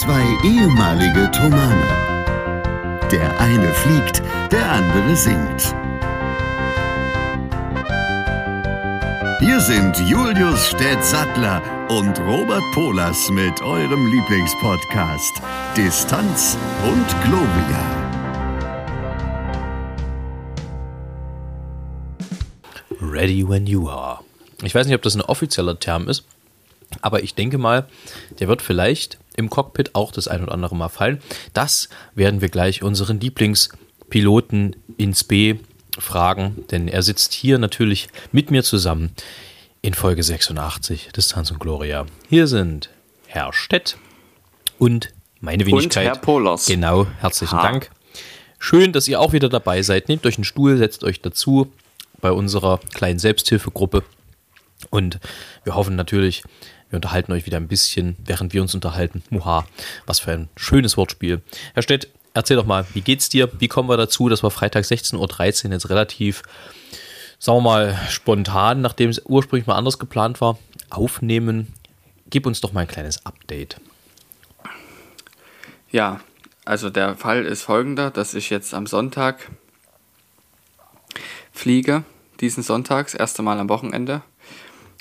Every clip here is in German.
Zwei ehemalige Tomane. Der eine fliegt, der andere singt. Hier sind Julius Städtsattler und Robert Polas mit eurem Lieblingspodcast Distanz und Globia. Ready when you are. Ich weiß nicht, ob das ein offizieller Term ist, aber ich denke mal, der wird vielleicht im Cockpit auch das ein oder andere Mal fallen. Das werden wir gleich unseren Lieblingspiloten ins B fragen, denn er sitzt hier natürlich mit mir zusammen in Folge 86 Distanz und Gloria. Hier sind Herr Stett und meine Wenigkeit. Und Herr Polers. Genau, herzlichen Ha. Dank. Schön, dass ihr auch wieder dabei seid. Nehmt euch einen Stuhl, setzt euch dazu bei unserer kleinen Selbsthilfegruppe. Und wir hoffen natürlich, wir unterhalten euch wieder ein bisschen, während wir uns unterhalten. Muha, was für ein schönes Wortspiel. Herr Stett, erzähl doch mal, wie geht's dir? Wie kommen wir dazu, dass wir Freitag 16.13 Uhr jetzt relativ, sagen wir mal, spontan, nachdem es ursprünglich mal anders geplant war, aufnehmen? Gib uns doch mal ein kleines Update. Ja, also der Fall ist folgender, dass ich jetzt am Sonntag fliege, diesen Sonntag, das erste Mal am Wochenende.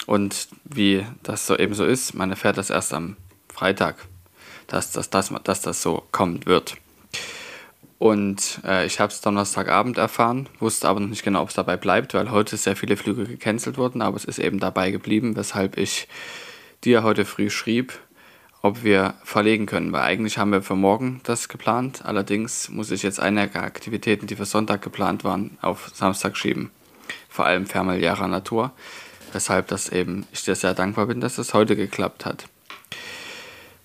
Und wie das so eben so ist, man erfährt das erst am Freitag, dass das, dass, dass das so kommen wird. Und äh, ich habe es Donnerstagabend erfahren, wusste aber noch nicht genau, ob es dabei bleibt, weil heute sehr viele Flüge gecancelt wurden, aber es ist eben dabei geblieben, weshalb ich dir heute früh schrieb, ob wir verlegen können, weil eigentlich haben wir für morgen das geplant. Allerdings muss ich jetzt einige Aktivitäten, die für Sonntag geplant waren, auf Samstag schieben. Vor allem familiärer Natur. Weshalb das eben, ich dir sehr dankbar bin, dass das heute geklappt hat.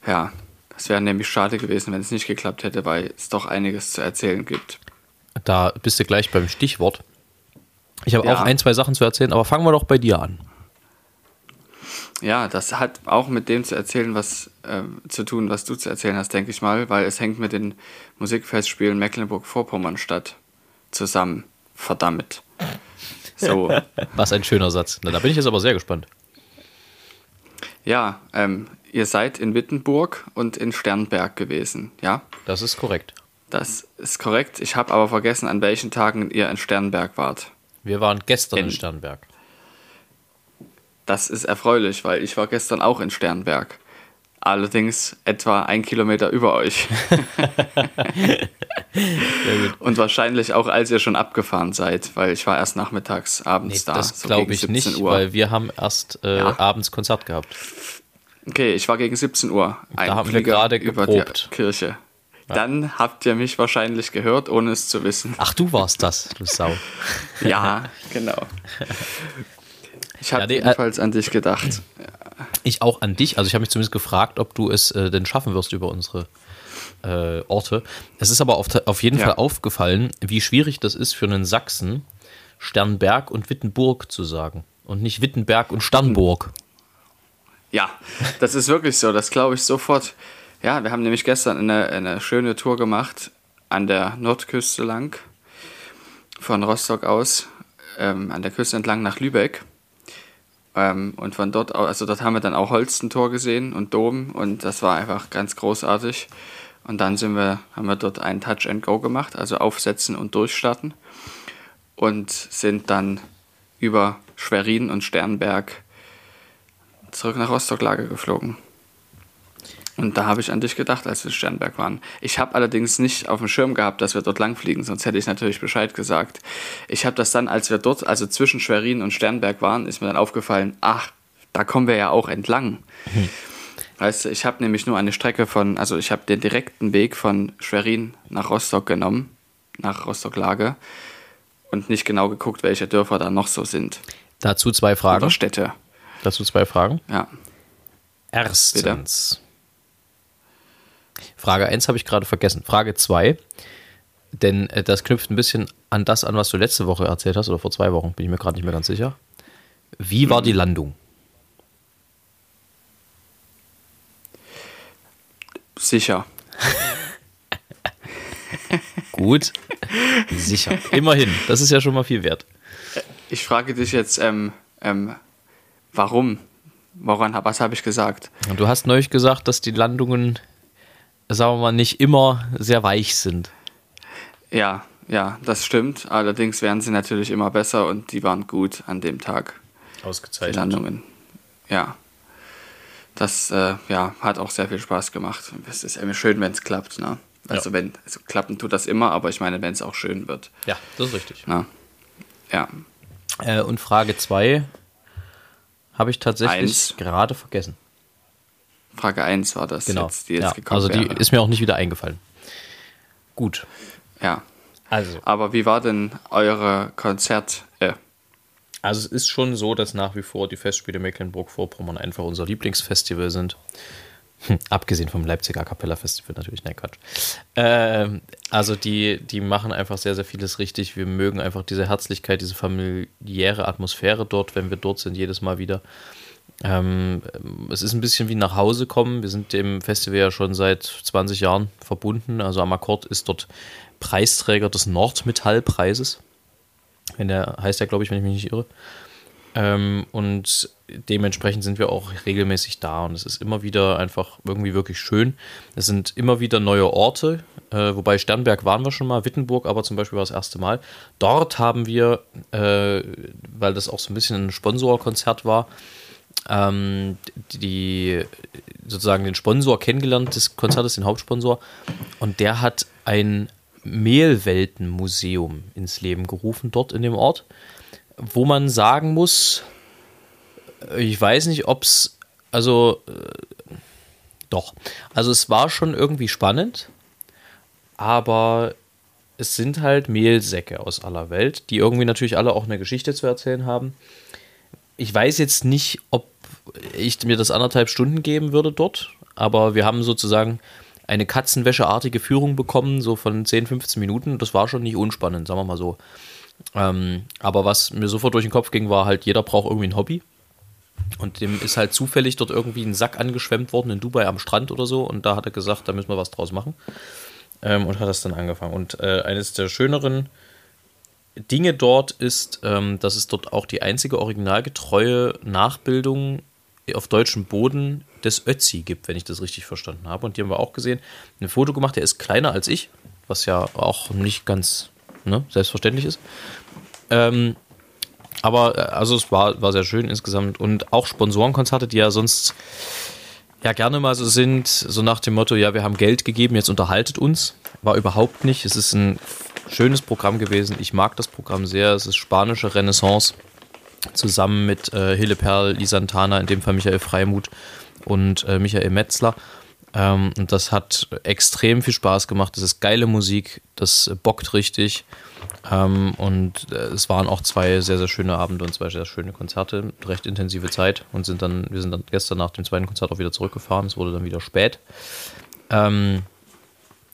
Ja, es wäre nämlich schade gewesen, wenn es nicht geklappt hätte, weil es doch einiges zu erzählen gibt. Da bist du gleich beim Stichwort. Ich habe Ja. auch ein, zwei Sachen zu erzählen, aber fangen wir doch bei dir an. Ja, das hat auch mit dem zu erzählen, was ähm, zu tun, was du zu erzählen hast, denke ich mal, weil es hängt mit den Musikfestspielen Mecklenburg-Vorpommern statt zusammen. Verdammt. So, Was ein schöner Satz. Na, da bin ich jetzt aber sehr gespannt. ja, ähm, ihr seid in Wittenburg und in Sternberg gewesen, ja? Das ist korrekt. Das ist korrekt. Ich habe aber vergessen, an welchen Tagen ihr in Sternberg wart. Wir waren gestern in In- Sternberg. Das ist erfreulich, weil ich war gestern auch in Sternberg. Allerdings etwa ein Kilometer über euch. Und wahrscheinlich auch, als ihr schon abgefahren seid, weil ich war erst nachmittags, Nee, abends da. das so glaube ich 17 nicht, Uhr. weil wir haben erst äh, Ja. abends Konzert gehabt. Okay, ich war gegen 17 Uhr. Ein haben wir Flieger gerade über geprobt. die Kirche. Dann habt ihr mich wahrscheinlich gehört, ohne es zu wissen. Ach, du warst das, du Sau. Ja, genau. Ich habe Ja, nee, äh, jedenfalls an dich gedacht. Ich auch an dich. Also ich habe mich zumindest gefragt, ob du es äh, denn schaffen wirst über unsere äh, Orte. Es ist aber auf, auf jeden Ja. Fall aufgefallen, wie schwierig das ist für einen Sachsen, Sternberg und Wittenburg zu sagen. Und nicht Wittenberg und Sternburg. Ja, das ist wirklich so, das glaube ich sofort. Ja, wir haben nämlich gestern eine, eine schöne Tour gemacht an der Nordküste lang, von Rostock aus, ähm, an der Küste entlang nach Lübeck. Ähm, und von dort aus, also dort haben wir dann auch Holstentor gesehen und Dom und das war einfach ganz großartig. Und dann sind wir, haben wir dort einen Touch and Go gemacht, also aufsetzen und durchstarten. Und sind dann über Schwerin und Sternberg zurück nach Rostock-Lager geflogen. Und da habe ich an dich gedacht, als wir in Sternberg waren. Ich habe allerdings nicht auf dem Schirm gehabt, dass wir dort langfliegen, sonst hätte ich natürlich Bescheid gesagt. Ich habe das dann, als wir dort, also zwischen Schwerin und Sternberg waren, ist mir dann aufgefallen, ach, da kommen wir ja auch entlang. Weißt du, ich habe nämlich nur eine Strecke von, also ich habe den direkten Weg von Schwerin nach Rostock genommen, nach Rostock-Lage und nicht genau geguckt, welche Dörfer da noch so sind. Dazu zwei Fragen. Oder Städte. Dazu zwei Fragen. Ja. Erstens. Frage 1 habe ich gerade vergessen. Frage 2, denn äh, das knüpft ein bisschen an das an, was du letzte Woche erzählt hast, oder vor zwei Wochen, bin ich mir gerade nicht mehr ganz sicher. Wie war die Landung? Sicher. Gut, sicher. Immerhin, das ist ja schon mal viel wert. Ich frage dich jetzt, ähm, ähm, warum? Woran, was habe ich gesagt? Und du hast neulich gesagt, dass die Landungen sagen wir mal, nicht immer sehr weich sind. Ja, ja, das stimmt. Allerdings werden sie natürlich immer besser und die waren gut an dem Tag. Ausgezeichnet. Die Landungen. Ja. Das äh, ja, hat auch sehr viel Spaß gemacht. Es ist immer schön, wenn es klappt. Ne? Also, Ja. wenn, also klappen tut das immer, aber ich meine, wenn es auch schön wird. Ja, das ist richtig. Ne? Ja. Äh, und Frage 2 habe ich tatsächlich Eins. gerade vergessen. Frage 1 war das Genau. jetzt, die jetzt ja, gekommen also die wäre. ist mir auch nicht wieder eingefallen. Gut. ja. Also. Aber wie war denn eure Konzert? Äh, Also es ist schon so, dass nach wie vor die Festspiele Mecklenburg-Vorpommern einfach unser Lieblingsfestival sind. Hm, abgesehen vom Leipziger A Cappella Festival natürlich, nein, Quatsch. Ähm, also die, die machen einfach sehr, sehr vieles richtig. Wir mögen einfach diese Herzlichkeit, diese familiäre Atmosphäre dort, wenn wir dort sind, jedes Mal wieder. Ähm, es ist ein bisschen wie nach Hause kommen. Wir sind dem Festival ja schon seit 20 Jahren verbunden. Also Amakord ist dort Preisträger des Nordmetallpreises. Wenn der heißt ja, glaube ich, wenn ich mich nicht irre. Ähm, und dementsprechend sind wir auch regelmäßig da und es ist immer wieder einfach irgendwie wirklich schön. Es sind immer wieder neue Orte, äh, wobei Sternberg waren wir schon mal, Wittenburg aber zum Beispiel war das erste Mal. Dort haben wir, äh, weil das auch so ein bisschen ein Sponsorkonzert war, ähm, die sozusagen den Sponsor kennengelernt des Konzertes, den Hauptsponsor, und der hat ein Mehlweltenmuseum ins Leben gerufen, dort in dem Ort, wo man sagen muss, ich weiß nicht, ob es, also äh, doch, also es war schon irgendwie spannend, aber es sind halt Mehlsäcke aus aller Welt, die irgendwie natürlich alle auch eine Geschichte zu erzählen haben. Ich weiß jetzt nicht, ob ich mir das anderthalb Stunden geben würde dort, aber wir haben sozusagen eine Katzenwäscheartige Führung bekommen, so von 10, 15 Minuten. Das war schon nicht unspannend, sagen wir mal so. Ähm, aber was mir sofort durch den Kopf ging, war halt, jeder braucht irgendwie ein Hobby. Und dem ist halt zufällig dort irgendwie ein Sack angeschwemmt worden in Dubai am Strand oder so. Und da hat er gesagt, da müssen wir was draus machen. Ähm, und hat das dann angefangen. Und äh, eines der schöneren Dinge dort ist, ähm, dass es dort auch die einzige originalgetreue Nachbildung auf deutschem Boden des Ötzi gibt, wenn ich das richtig verstanden habe. Und die haben wir auch gesehen. Ein Foto gemacht, der ist kleiner als ich, was ja auch nicht ganz ne, selbstverständlich ist. Ähm, aber äh, also es war, war sehr schön insgesamt. Und auch Sponsorenkonzerte, die ja sonst ja gerne mal so sind, so nach dem Motto, ja, wir haben Geld gegeben, jetzt unterhaltet uns. War überhaupt nicht. Es ist ein schönes Programm gewesen. Ich mag das Programm sehr. Es ist spanische Renaissance zusammen mit äh, Hille Perl, Lisantana, in dem Fall Michael Freimuth und äh, Michael Metzler. Ähm, und das hat extrem viel Spaß gemacht. Das ist geile Musik, das bockt richtig. Ähm, und äh, es waren auch zwei sehr, sehr schöne Abende und zwei sehr schöne Konzerte, recht intensive Zeit und sind dann, wir sind dann gestern nach dem zweiten Konzert auch wieder zurückgefahren. Es wurde dann wieder spät. Ähm,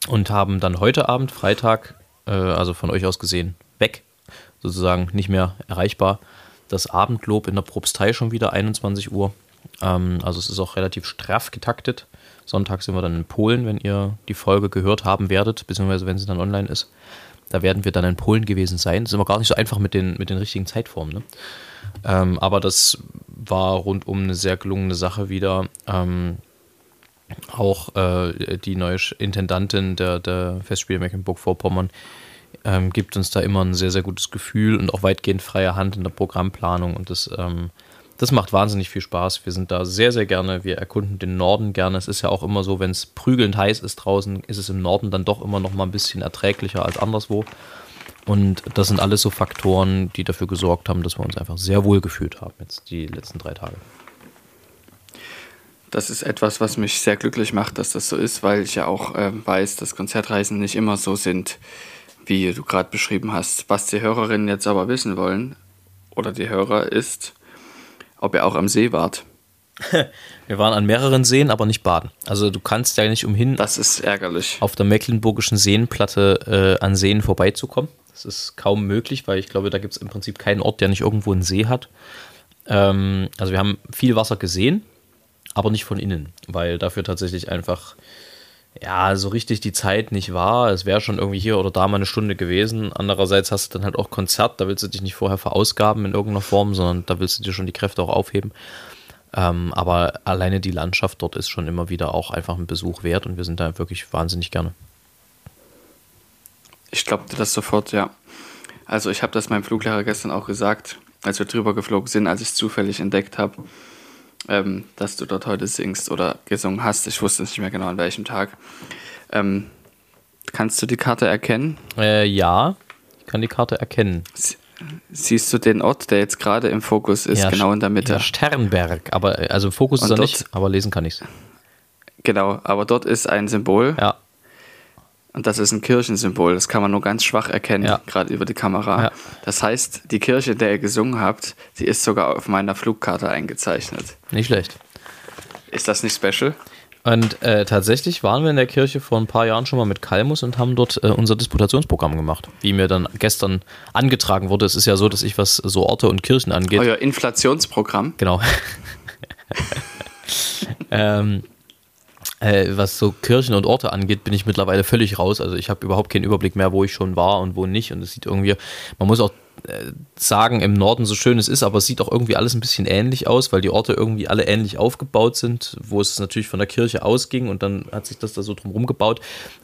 und haben dann heute Abend, Freitag, äh, also von euch aus gesehen, weg, sozusagen nicht mehr erreichbar, das Abendlob in der Propstei schon wieder 21 Uhr. Ähm, also es ist auch relativ straff getaktet. Sonntag sind wir dann in Polen, wenn ihr die Folge gehört haben werdet, beziehungsweise wenn sie dann online ist. Da werden wir dann in Polen gewesen sein. Das ist immer gar nicht so einfach mit den, mit den richtigen Zeitformen. Ne? Ähm, aber das war rundum eine sehr gelungene Sache wieder. Ähm, auch äh, die neue Intendantin der, der Festspiele Mecklenburg-Vorpommern ähm, gibt uns da immer ein sehr, sehr gutes Gefühl und auch weitgehend freie Hand in der Programmplanung. Und das, ähm, das macht wahnsinnig viel Spaß. Wir sind da sehr, sehr gerne. Wir erkunden den Norden gerne. Es ist ja auch immer so, wenn es prügelnd heiß ist draußen, ist es im Norden dann doch immer noch mal ein bisschen erträglicher als anderswo. Und das sind alles so Faktoren, die dafür gesorgt haben, dass wir uns einfach sehr wohl gefühlt haben jetzt die letzten drei Tage. Das ist etwas, was mich sehr glücklich macht, dass das so ist, weil ich ja auch äh, weiß, dass Konzertreisen nicht immer so sind, wie du gerade beschrieben hast. Was die Hörerinnen jetzt aber wissen wollen, oder die Hörer, ist, ob ihr auch am See wart. Wir waren an mehreren Seen, aber nicht baden. Also du kannst ja nicht umhin, Das ist ärgerlich. auf der mecklenburgischen Seenplatte äh, an Seen vorbeizukommen. Das ist kaum möglich, weil ich glaube, da gibt es im Prinzip keinen Ort, der nicht irgendwo einen See hat. Ähm, also wir haben viel Wasser gesehen, aber nicht von innen, weil dafür tatsächlich einfach ja, so richtig die Zeit nicht war. Es wäre schon irgendwie hier oder da mal eine Stunde gewesen. Andererseits hast du dann halt auch Konzert, da willst du dich nicht vorher verausgaben in irgendeiner Form, sondern da willst du dir schon die Kräfte auch aufheben. Ähm, aber alleine die Landschaft dort ist schon immer wieder auch einfach ein Besuch wert und wir sind da wirklich wahnsinnig gerne. Ich glaubte das sofort, ja. Also ich habe das meinem Fluglehrer gestern auch gesagt, als wir drüber geflogen sind, als ich es zufällig entdeckt habe, ähm, dass du dort heute singst oder gesungen hast. Ich wusste nicht mehr genau an welchem Tag. Ähm, kannst du die Karte erkennen? Äh, ja, ich kann die Karte erkennen. Sie siehst du den Ort, der jetzt gerade im Fokus ist, ja, genau in der Mitte? Ja, Sternberg, aber äh, also im Fokus Und ist er nicht, aber lesen kann ich's. Genau, aber dort ist ein Symbol Ja, und das ist ein Kirchensymbol. Das kann man nur ganz schwach erkennen, Ja. gerade über die Kamera. Ja. Das heißt, die Kirche, in der ihr gesungen habt, die ist sogar auf meiner Flugkarte eingezeichnet. nicht schlecht. Ist das nicht special? Und äh, tatsächlich waren wir in der Kirche vor ein paar Jahren schon mal mit Kalmus und haben dort äh, unser Disputationsprogramm gemacht, wie mir dann gestern angetragen wurde. Es ist ja so, dass ich, was so Orte und Kirchen angeht, Euer Inflationsprogramm. genau. ähm, äh, was so Kirchen und Orte angeht, bin ich mittlerweile völlig raus. Also ich habe überhaupt keinen Überblick mehr, wo ich schon war und wo nicht. Und es sieht irgendwie, man muss auch äh, sagen, im Norden so schön es ist, aber es sieht auch irgendwie alles ein bisschen ähnlich aus, weil die Orte irgendwie alle ähnlich aufgebaut sind, wo es natürlich von der Kirche ausging und dann hat sich das da so drumherum gebaut,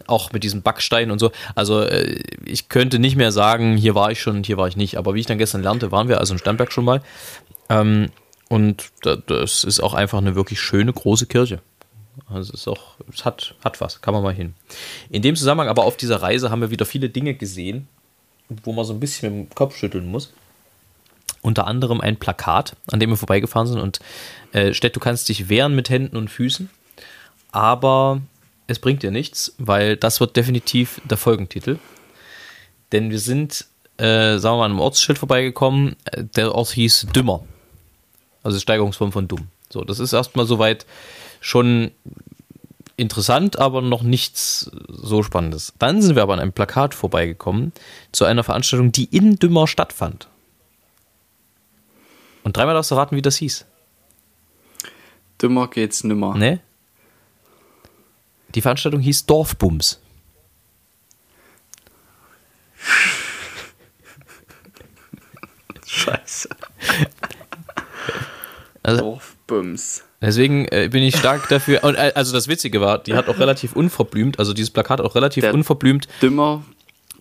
auch mit diesem Backstein und so. Also äh, ich könnte nicht mehr sagen, hier war ich schon und hier war ich nicht. Aber wie ich dann gestern lernte, waren wir also in Sternberg schon mal. Ähm, und da, das ist auch einfach eine wirklich schöne, große Kirche. Also es ist auch, es hat, hat was, kann man mal hin. In dem Zusammenhang aber auf dieser Reise haben wir wieder viele Dinge gesehen, wo man so ein bisschen mit dem Kopf schütteln muss. Unter anderem ein Plakat, an dem wir vorbeigefahren sind und äh, Stett, du kannst dich wehren mit Händen und Füßen, aber es bringt dir nichts, weil das wird definitiv der Folgentitel. Denn wir sind, äh, sagen wir mal, an einem Ortsschild vorbeigekommen, äh, der Ort hieß Dümmer. Also Steigerungsform von dumm. So, das ist erstmal soweit schon interessant, aber noch nichts so Spannendes. Dann sind wir aber an einem Plakat vorbeigekommen zu einer Veranstaltung, die in Dümmer stattfand. Und dreimal darfst du raten, wie das hieß. Dümmer geht's nimmer. Ne? Die Veranstaltung hieß Dorfbums. Scheiße. Also- Dorfbums. Deswegen äh, bin ich stark dafür. Und, äh, also das Witzige war, die hat auch relativ unverblümt, also dieses Plakat auch relativ Der- unverblümt Dümmer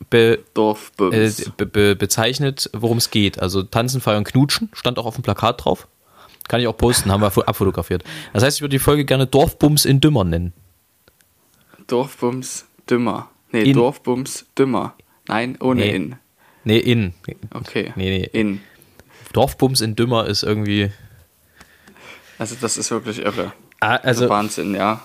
be, äh, Dorfbums. be, be, bezeichnet, worum es geht. Also Tanzen, Feiern, Knutschen stand auch auf dem Plakat drauf. Kann ich auch posten, haben wir fo- abfotografiert. Das heißt, ich würde die Folge gerne Dorfbums in Dümmer nennen. Dorfbums Dümmer. Nee, In- Dorfbums Dümmer. Nein, ohne Nee. in. Nee, in. Okay. Nee, nee. In. Dorfbums in Dümmer ist irgendwie. Also das ist wirklich irre. Ah, also, Wahnsinn, ja.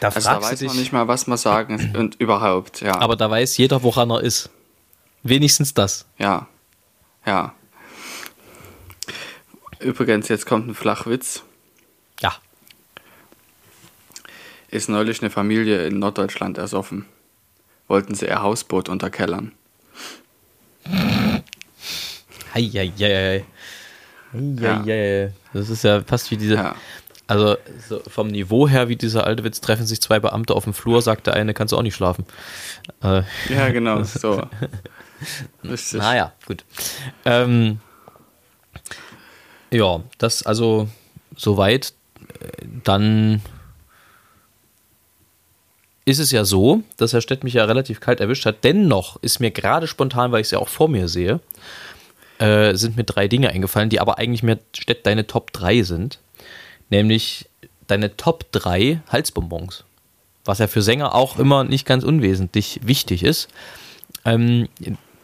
da Also da weiß man nicht mal, was man sagen und überhaupt, ja. Aber da weiß jeder, woran er ist. Wenigstens das. Ja. Ja. Übrigens, jetzt kommt ein Flachwitz. Ja. Ist neulich eine Familie in Norddeutschland ersoffen. Wollten sie ihr Hausboot unterkellern. Heieiei. Heieiei. Das ist ja fast wie diese. Ja. Also so vom Niveau her, wie dieser alte Witz, treffen sich zwei Beamte auf dem Flur, sagt der eine, kannst du auch nicht schlafen. Äh, Ja, genau, so. Richtig. naja, gut. Ähm, ja, das also soweit. Dann ist es ja so, dass Herr Stett mich ja relativ kalt erwischt hat. Dennoch ist mir gerade spontan, weil ich es ja auch vor mir sehe, äh, sind mir drei Dinge eingefallen, die aber eigentlich mehr deine Top 3 sind. Nämlich deine Top 3 Halsbonbons. Was ja für Sänger auch immer nicht ganz unwesentlich wichtig ist. Ähm,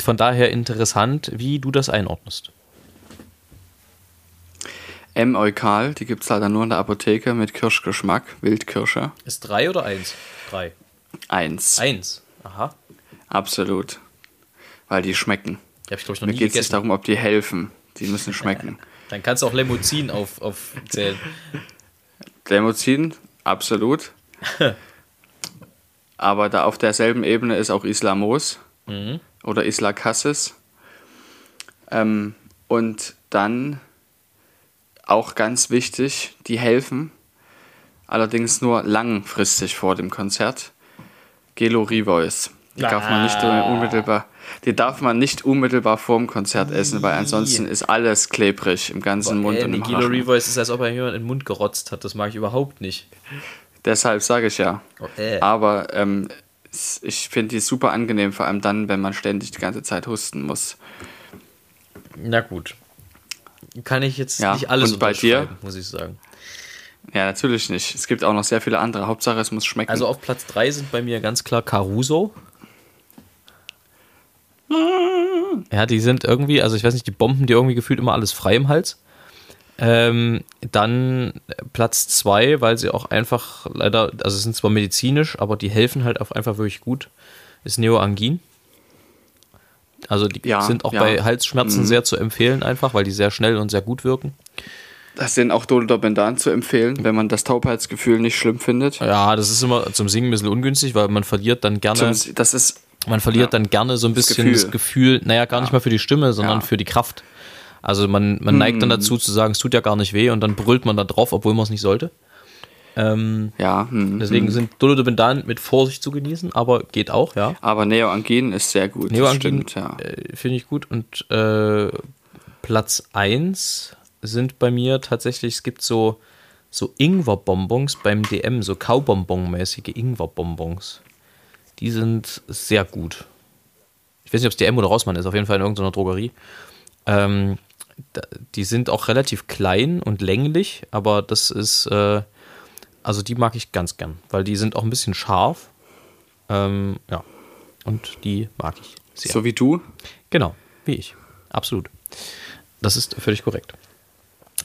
von daher interessant, wie du das einordnest. M. Eukal, die gibt es leider nur in der Apotheke mit Kirschgeschmack, Wildkirsche. Ist drei oder eins? Drei. Eins. Eins. Aha. Absolut. Weil die schmecken. Die habe ich, glaube ich, noch Mir nie geht es nicht gegessen. darum, ob die helfen. Die müssen schmecken. Dann kannst du auch Lemuzin auf, aufzählen. Lemozin, absolut. Aber da auf derselben Ebene ist auch Islamos oder Isla Cassis. Ähm, und dann auch ganz wichtig, die helfen, allerdings nur langfristig vor dem Konzert. Gelo Rivois. Die darf man nicht unmittelbar. Die darf man nicht unmittelbar vorm Konzert essen, weil ansonsten ist alles klebrig im ganzen Mund Ey, und im Rachen. Revoice ist, als ob er jemand in den Mund gerotzt hat. Das mag ich überhaupt nicht. Deshalb sage ich ja. Oh, äh. Aber ähm, ich finde die super angenehm, vor allem dann, wenn man ständig die ganze Zeit husten muss. Na gut. Kann ich jetzt Ja, nicht alles und bei dir? muss ich sagen. Ja, natürlich nicht. Es gibt auch noch sehr viele andere. Hauptsache, es muss schmecken. Also auf Platz 3 sind bei mir ganz klar Caruso. Ja, die sind irgendwie, also ich weiß nicht, die Bomben, die irgendwie gefühlt immer alles frei im Hals. Ähm, dann Platz 2, weil sie auch einfach leider, also sind zwar medizinisch, aber die helfen halt auch einfach wirklich gut, ist Neoangin. Also die Ja, sind auch ja. bei Halsschmerzen Mhm. sehr zu empfehlen einfach, weil die sehr schnell und sehr gut wirken. das sind auch Dolodobendan zu empfehlen, wenn man das Taubheitsgefühl nicht schlimm findet. Ja, das ist immer zum Singen ein bisschen ungünstig, weil man verliert dann gerne. Zum, das ist Man verliert Ja. dann gerne so ein Das bisschen das Gefühl. Gefühl, naja, gar nicht mal für die Stimme, sondern Ja. für die Kraft. Also man, man neigt dann dazu zu sagen, es tut ja gar nicht weh und dann brüllt man da drauf, obwohl man es nicht sollte. Ähm, ja. Hm, deswegen hm. sind Dolodobendan mit Vorsicht zu genießen, aber geht auch, ja. Aber Neoangin ist sehr gut. das Neoangin stimmt, ja. äh, finde ich gut und äh, Platz 1 sind bei mir tatsächlich, es gibt so, so Ingwer-Bonbons beim DM, so Kaubonbon-mäßige Ingwer-Bonbons. Die sind sehr gut. Ich weiß nicht, ob es DM oder Rossmann ist, auf jeden Fall in irgendeiner Drogerie. Ähm, die sind auch relativ klein und länglich, aber das ist, äh, also die mag ich ganz gern, weil die sind auch ein bisschen scharf. Ähm, ja, und die mag ich sehr. So wie du. Genau, wie ich. Absolut. Das ist völlig korrekt.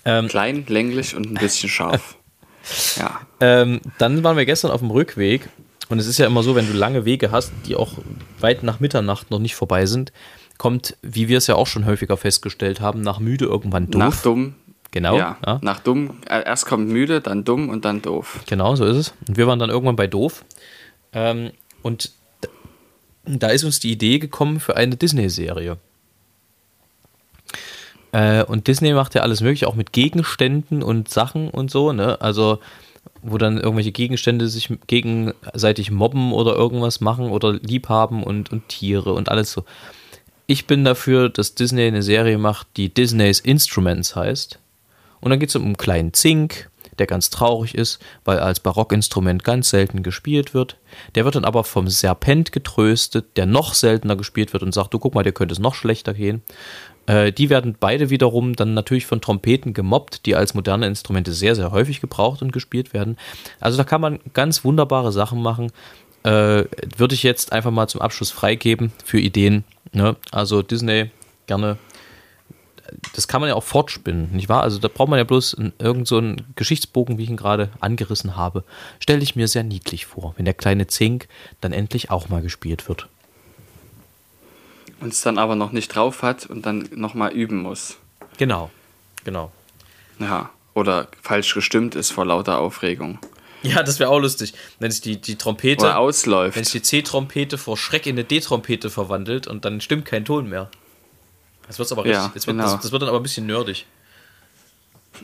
Ähm, Klein, länglich und ein bisschen scharf. ja. ähm, dann waren wir gestern auf dem Rückweg und es ist ja immer so, wenn du lange Wege hast, die auch weit nach Mitternacht noch nicht vorbei sind, kommt, wie wir es ja auch schon häufiger festgestellt haben, nach müde irgendwann doof. Nach dumm. Genau, Ja. ja. Nach dumm. äh, Erst kommt müde, dann dumm und dann doof. Genau, so ist es. Und wir waren dann irgendwann bei doof. Ähm, und da ist uns die Idee gekommen für eine Disney-Serie. Äh, und Disney macht ja alles mögliche, auch mit Gegenständen und Sachen und so, ne? Also, wo dann irgendwelche Gegenstände sich gegenseitig mobben oder irgendwas machen oder liebhaben und, und Tiere und alles so. Ich bin dafür, dass Disney eine Serie macht, die Disney's Instruments heißt. Und dann geht es um einen kleinen Zink, der ganz traurig ist, weil als Barockinstrument ganz selten gespielt wird. Der wird dann aber vom Serpent getröstet, der noch seltener gespielt wird und sagt, du guck mal, der könnte es noch schlechter gehen. Äh, die werden beide wiederum dann natürlich von Trompeten gemobbt, die als moderne Instrumente sehr, sehr häufig gebraucht und gespielt werden. Also da kann man ganz wunderbare Sachen machen. Äh, würde ich jetzt einfach mal zum Abschluss freigeben für Ideen. Ne? Also Disney gerne das kann man ja auch fortspinnen, nicht wahr? Also da braucht man ja bloß einen- irgend so Geschichtsbogen, wie ich ihn gerade angerissen habe. Stelle ich mir sehr niedlich vor, wenn der kleine Zink dann endlich auch mal gespielt wird. Und es dann aber noch nicht drauf hat und dann nochmal üben muss. Genau, genau. Ja. Oder falsch gestimmt ist vor lauter Aufregung. Ja, das wäre auch lustig, wenn sich die, die Trompete, Oder ausläuft. wenn sich die C-Trompete vor Schreck in eine D-Trompete verwandelt und dann stimmt kein Ton mehr. Das, wird's aber Ja, richtig, das, wird, genau. das, das wird dann aber ein bisschen nerdig.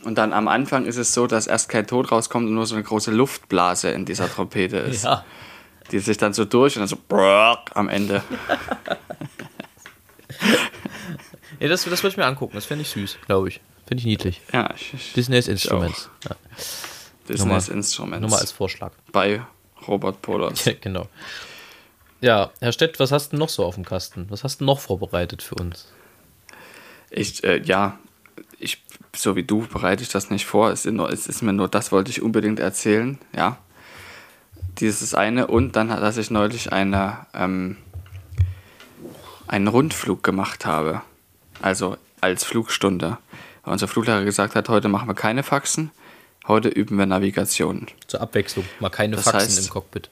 Und dann am Anfang ist es so, dass erst kein Ton rauskommt und nur so eine große Luftblase in dieser Trompete ist. Ja. Die sich dann so durch und dann so am Ende. ja das, das würde ich mir angucken, das fände ich süß, glaube ich. Finde ich niedlich. Ja, ich, ich, Disney's Instruments. Ja. Disney's Nummer- Instruments. Nur mal als Vorschlag. bei Robert Polos. Ja, genau. Ja, Herr Stett, was hast du noch so auf dem Kasten? Was hast du noch vorbereitet für uns? Ich, äh, ja, ich, so wie du bereite ich das nicht vor. Es ist, nur, es ist mir nur, das wollte ich unbedingt erzählen, ja. Dieses eine und dann, dass ich neulich eine, ähm, einen Rundflug gemacht habe. Also als Flugstunde. Weil unser Fluglehrer gesagt hat, heute machen wir keine Faxen, heute üben wir Navigation. Zur Abwechslung. Mal keine Das Faxen heißt- im Cockpit.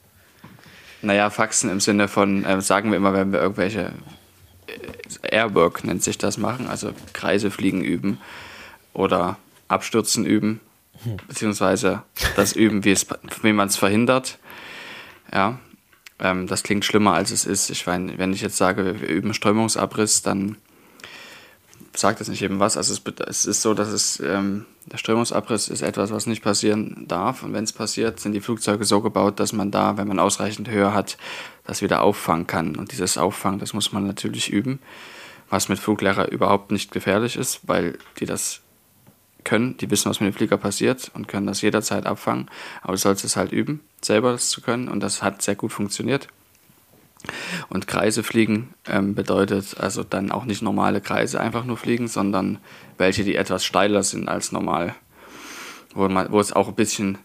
Naja, Faxen im Sinne von, äh, sagen wir immer, wenn wir irgendwelche äh, Airwork nennt sich das machen, also Kreise fliegen üben oder Abstürzen üben, beziehungsweise das üben, wie, es, wie man es verhindert. Ja, ähm, das klingt schlimmer als es ist. Ich meine, wenn ich jetzt sage, wir üben Strömungsabriss, dann sagt das nicht eben was. Also es, es ist so, dass es ähm, der Strömungsabriss ist etwas, was nicht passieren darf. Und wenn es passiert, sind die Flugzeuge so gebaut, dass man da, wenn man ausreichend Höhe hat, das wieder auffangen kann. Und dieses Auffangen, das muss man natürlich üben, was mit Fluglehrer überhaupt nicht gefährlich ist, weil die das können, die wissen, was mit dem Flieger passiert und können das jederzeit abfangen. Aber du sollst es halt üben, selber das zu können. Und das hat sehr gut funktioniert. Und Kreise fliegen ähm, bedeutet also dann auch nicht normale Kreise einfach nur fliegen, sondern welche, die etwas steiler sind als normal. Wo, man, wo es auch ein bisschen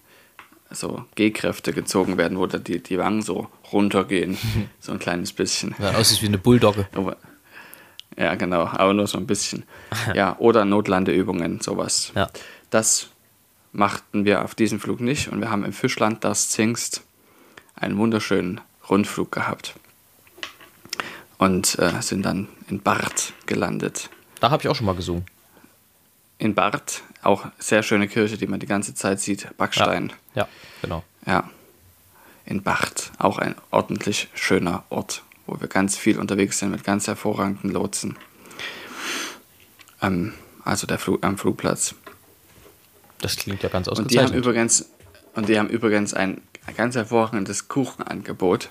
so G-Kräfte gezogen werden, wo da die, die Wangen so runtergehen. so ein kleines bisschen. Ja, aussieht wie eine Bulldogge. Aber, ja, genau, aber nur so ein bisschen. Ja, oder Notlandeübungen, sowas. Ja. Das machten wir auf diesem Flug nicht und wir haben im Fischland das Zingst einen wunderschönen Rundflug gehabt. Und äh, sind dann in Barth gelandet. Da habe ich auch schon mal gesungen. In Barth, auch sehr schöne Kirche, die man die ganze Zeit sieht, Backstein. Ja, genau. Ja. In Barth, auch ein ordentlich schöner Ort, wo wir ganz viel unterwegs sind mit ganz hervorragenden Lotsen. Ähm, also der Flug, am Flugplatz. Das klingt ja ganz Und die haben ausgezeichnet. übrigens, und die haben übrigens ein, ganz hervorragendes Kuchenangebot.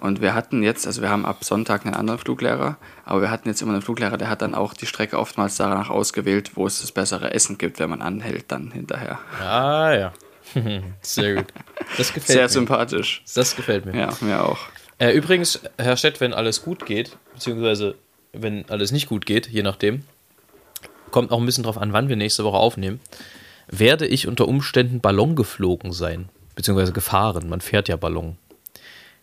Und wir hatten jetzt, also wir haben ab Sonntag einen anderen Fluglehrer, aber wir hatten jetzt immer einen Fluglehrer, der hat dann auch die Strecke oftmals danach ausgewählt, wo es das bessere Essen gibt, wenn man anhält dann hinterher. Ah, ja. Sehr gut. Das gefällt Sehr mir. sympathisch. Das gefällt mir. Ja, mir auch. Äh, übrigens, Herr Stett, wenn alles gut geht, beziehungsweise wenn alles nicht gut geht, je nachdem, kommt auch ein bisschen drauf an, wann wir nächste Woche aufnehmen, werde ich unter Umständen Ballon geflogen sein, beziehungsweise gefahren. Man fährt ja Ballon.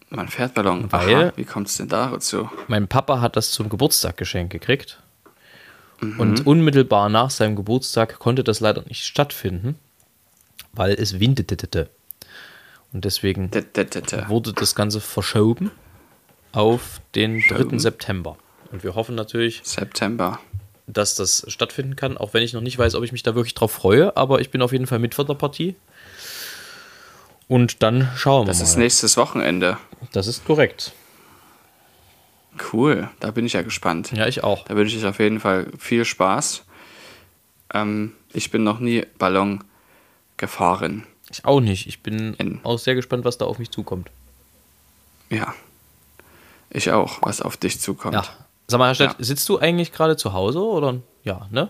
Man fährt Ballon. Weil- Aha, wie kommt es denn dazu? Mein Papa hat das zum Geburtstag geschenkt gekriegt. Und unmittelbar nach seinem Geburtstag konnte das leider nicht stattfinden, weil es windete. Und deswegen tä, tä, tä. wurde das Ganze verschoben auf den 3. September. Und wir hoffen natürlich, September. dass das stattfinden kann, auch wenn ich noch nicht weiß, ob ich mich da wirklich drauf freue, aber ich bin auf jeden Fall mit von der Partie. Und dann schauen wir Das mal. ist nächstes Wochenende. das ist korrekt. Cool, da bin ich ja gespannt. Ja, ich auch. Da wünsche ich auf jeden Fall viel Spaß. Ähm, ich bin noch nie Ballon gefahren. Ich auch nicht. Ich bin In- auch sehr gespannt, was da auf mich zukommt. Ja. Ich auch, was auf dich zukommt. Ja. Sag mal, Herr Stett, Ja. sitzt du eigentlich gerade zu Hause oder? Ja, ne?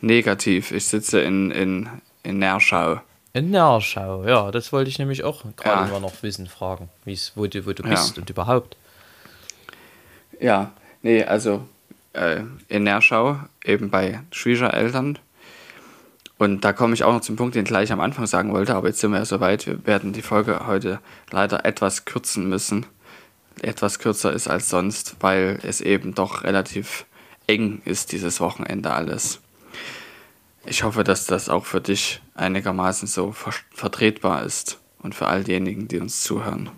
Negativ. Ich sitze in, in, in Nerschau. In Nerschau, ja, das wollte ich nämlich auch gerade Ja. noch wissen, fragen, wie's, wo du, wo du Ja. bist und überhaupt. Ja, nee, also äh, in Nerschau, eben bei Schwiegereltern. Und da komme ich auch noch zum Punkt, den ich gleich am Anfang sagen wollte, aber jetzt sind wir ja soweit. Wir werden die Folge heute leider etwas kürzen müssen. Etwas kürzer ist als sonst, weil es eben doch relativ eng ist, dieses Wochenende alles. Ich hoffe, dass das auch für dich einigermaßen so ver vertretbar ist und für all diejenigen, die uns zuhören.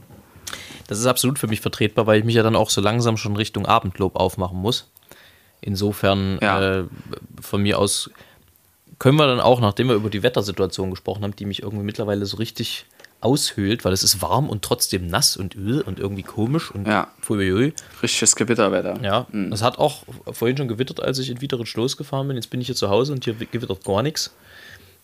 Das ist absolut für mich vertretbar, weil ich mich ja dann auch so langsam schon Richtung Abendlob aufmachen muss. Insofern Ja. äh, von mir aus können wir dann auch, nachdem wir über die Wettersituation gesprochen haben, die mich irgendwie mittlerweile so richtig aushöhlt, weil es ist warm und trotzdem nass und öl und irgendwie komisch und Ja. Richtiges Gewitterwetter. Ja, es hat auch vorhin schon gewittert, als ich in Wiederitsch losgefahren bin. Jetzt bin ich hier zu Hause und hier gewittert gar nichts.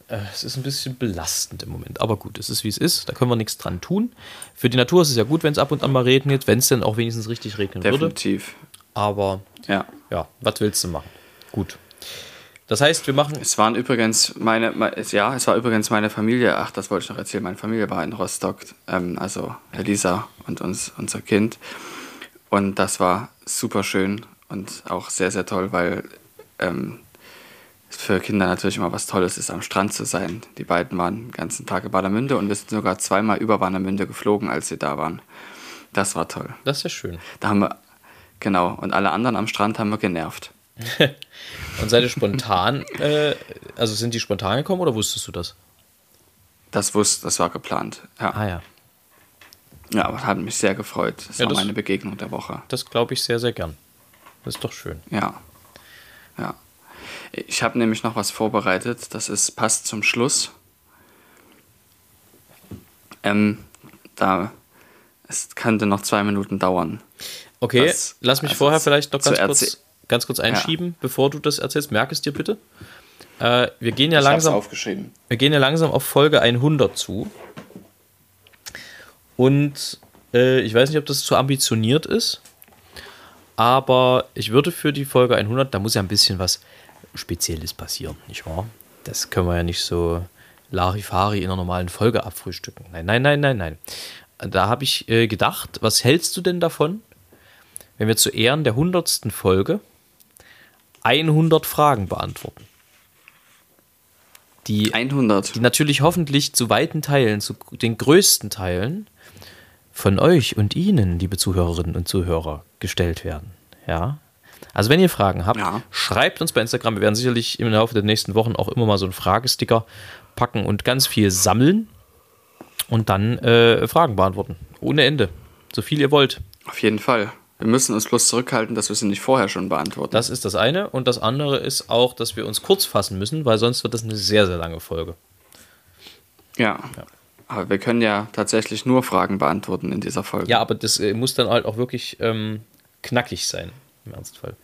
Äh, Es ist ein bisschen belastend im Moment. Aber gut, es ist wie es ist. Da können wir nichts dran tun. Für die Natur ist es ja gut, wenn es ab und an mal regnet, wenn es denn auch wenigstens richtig regnen würde. Definitiv. Aber Ja. ja, was willst du machen? Gut. Das heißt, wir machen. Es waren übrigens meine, ja, es war übrigens meine Familie, ach, das wollte ich noch erzählen, meine Familie war in Rostock, ähm, also Elisa und uns, unser Kind. Und das war super schön und auch sehr, sehr toll, weil ähm, es für Kinder natürlich immer was Tolles ist, am Strand zu sein. Die beiden waren den ganzen Tag in Warnemünde und wir sind sogar zweimal über Warnemünde geflogen, als sie da waren. Das war toll. Das ist ja schön. Da haben wir, genau, und alle anderen am Strand haben wir genervt. Und seid ihr spontan, äh, also sind die spontan gekommen oder wusstest du das? Das wusste, das war geplant. Ja. Ah ja, Ja, aber hat mich sehr gefreut. Das Ja, war das- meine Begegnung der Woche. das glaube ich sehr, sehr gern. Das ist doch schön. Ja. Ja. Ich habe nämlich noch was vorbereitet. Das ist passt zum Schluss. Ähm, da es könnte noch zwei Minuten dauern. Okay, lass mich also vorher vielleicht noch ganz kurz ganz kurz einschieben, bevor du das erzählst. Merk es dir bitte. Äh, wir gehen ja Ich langsam. aufgeschrieben. Wir gehen ja langsam auf Folge 100 zu. Und äh, ich weiß nicht, ob das zu ambitioniert ist, aber ich würde für die Folge 100, da muss ja ein bisschen was Spezielles passieren, nicht wahr? Das können wir ja nicht so Larifari in einer normalen Folge abfrühstücken. Nein, nein, nein, nein, nein. Da habe ich äh, gedacht, was hältst du denn davon, wenn wir zu Ehren der 100. Folge 100 Fragen beantworten? Die 100. die natürlich hoffentlich zu weiten Teilen, zu den größten Teilen von euch und Ihnen, liebe Zuhörerinnen und Zuhörer, gestellt werden. Ja. Also wenn ihr Fragen habt, Ja. schreibt uns bei Instagram. Wir werden sicherlich im Laufe der nächsten Wochen auch immer mal so einen Fragesticker packen und ganz viel sammeln und dann äh, Fragen beantworten. Ohne Ende. So viel ihr wollt. Auf jeden Fall. Wir müssen uns bloß zurückhalten, dass wir sie nicht vorher schon beantworten. Das ist das eine. Und das andere ist auch, dass wir uns kurz fassen müssen, weil sonst wird das eine sehr, sehr lange Folge. ja. Aber wir können ja tatsächlich nur Fragen beantworten in dieser Folge. Ja, aber das äh, muss dann halt auch wirklich ähm, knackig sein, im Ernstfall.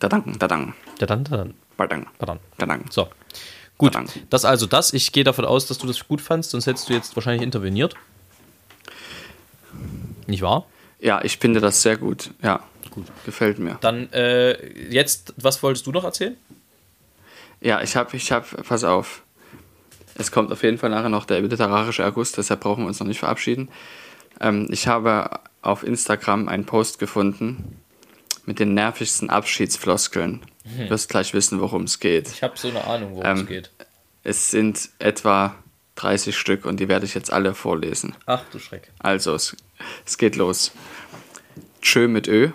Da danken, da danken, Ja, dann, da dann. da danken. So. Gut, Danke. das also das. Ich gehe davon aus, dass du das gut fandst, sonst hättest du jetzt wahrscheinlich interveniert. Nicht wahr? Ja, ich finde das sehr gut. Ja, gut. Gefällt mir. Dann äh, jetzt, was wolltest du noch erzählen? Ja, ich habe, ich habe, pass auf. Es kommt auf jeden Fall nachher noch der literarische August, deshalb brauchen wir uns noch nicht verabschieden. Ähm, ich habe auf Instagram einen Post gefunden mit den nervigsten Abschiedsfloskeln. Du wirst gleich wissen, worum es geht. Ich habe so eine Ahnung, worum Ähm, es geht. Es sind etwa 30 Stück und die werde ich jetzt alle vorlesen. Ach du Schreck. Also, es, es geht los. Tschö mit Ö.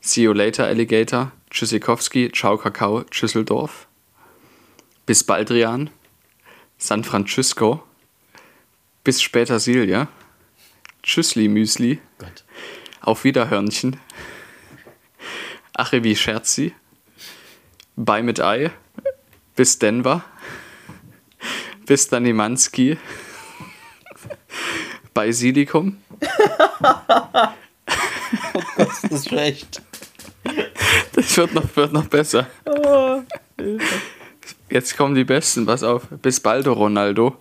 See you later, Alligator. Tschüssikowski. Ciao, Kakao. Tschüsseldorf. Bis Baldrian. San Francisco. Bis später, Silja. Tschüssli, Müsli. Gott. Auf Wiederhörnchen. Ache wie Scherzi. Bei mit Ei. Bis Denver. Bis Danimanski. Bei Silikum. Das ist schlecht. Das wird noch, wird noch besser. Jetzt kommen die Besten, pass auf. Bis bald, Ronaldo.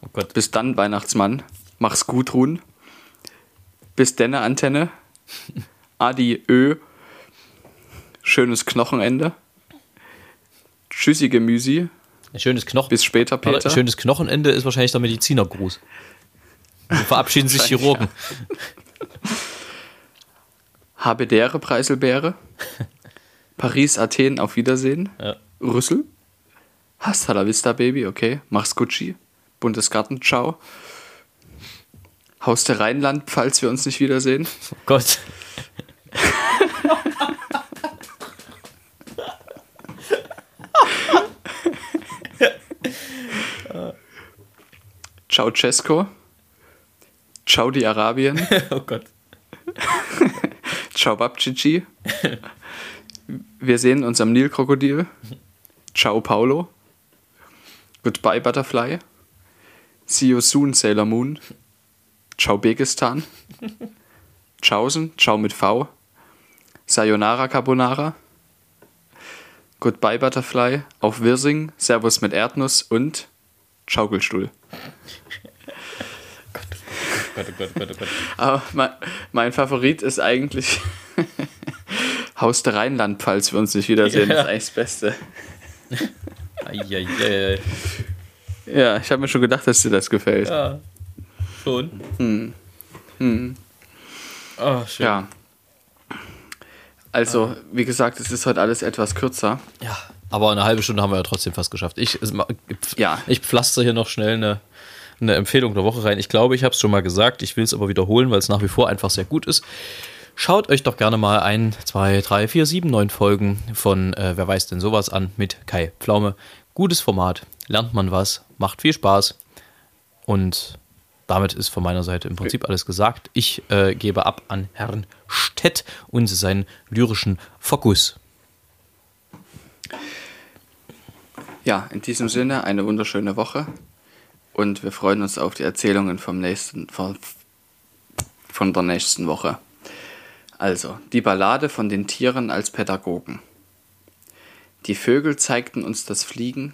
Oh Gott. Bis dann, Weihnachtsmann. Mach's gut, Ruhen. Bis denne, Antenne. Adi, Ö. Schönes Knochenende. Tschüssi, Gemüsi. Ein schönes Knochen. Bis später, Peter. schönes Knochenende ist wahrscheinlich der Medizinergruß. So verabschieden sich Chirurgen. Habedere, Preiselbeere. Paris, Athen, auf Wiedersehen. Ja. Rüssel. Hasta la vista, Baby, okay. Mach's Gucci. Buntes Garten, ciao. Haus der Rheinland, falls wir uns nicht wiedersehen. Oh Gott. Ciao, Cesco. Ciao, die Arabien. Oh Gott. Ciao, Babcici. Wir sehen uns am Nilkrokodil. Ciao, Paulo. Goodbye, Butterfly. See you soon, Sailor Moon. Ciao, Begistan. Tschaußen, ciao mit V. Sayonara Carbonara. Goodbye, Butterfly. Auf Wirsing, Servus mit Erdnuss und Schaukelstuhl. Gott, oh Gott, oh Gott, oh Gott. Aber mein, mein Favorit ist eigentlich Haus der Rheinland, falls wir uns nicht wiedersehen. Ja. Das ist eigentlich das Beste. Eieiei. Ja, ich habe mir schon gedacht, dass dir das gefällt. Ja, schon. Hm. Oh, schön. Ja. Also, wie gesagt, es ist heute alles etwas kürzer. Ja, aber eine halbe Stunde haben wir ja trotzdem fast geschafft. Ich, Ja. ich pflaster hier noch schnell eine, eine Empfehlung der Woche rein. Ich glaube, ich habe es schon mal gesagt. Ich will es aber wiederholen, weil es nach wie vor einfach sehr gut ist. Schaut euch doch gerne mal ein, zwei, drei, vier, sieben, neun Folgen von äh, Wer weiß denn sowas an mit Kai Pflaume. Gutes Format, lernt man was, macht viel Spaß und damit ist von meiner Seite im Prinzip alles gesagt. Ich äh, gebe ab an Herrn Stett und seinen lyrischen Fokus. Ja, in diesem Sinne eine wunderschöne Woche und wir freuen uns auf die Erzählungen vom nächsten, von, von der nächsten Woche. Also, die Ballade von den Tieren als Pädagogen. Die Vögel zeigten uns das Fliegen,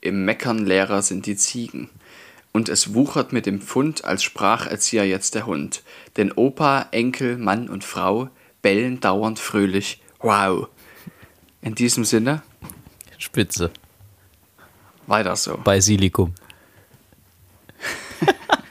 im Meckern Lehrer sind die Ziegen. Und es wuchert mit dem Pfund, als Spracherzieher jetzt der Hund. Denn Opa, Enkel, Mann und Frau bellen dauernd fröhlich. Wow. In diesem Sinne, Spitze. Weiter so. Basilikum.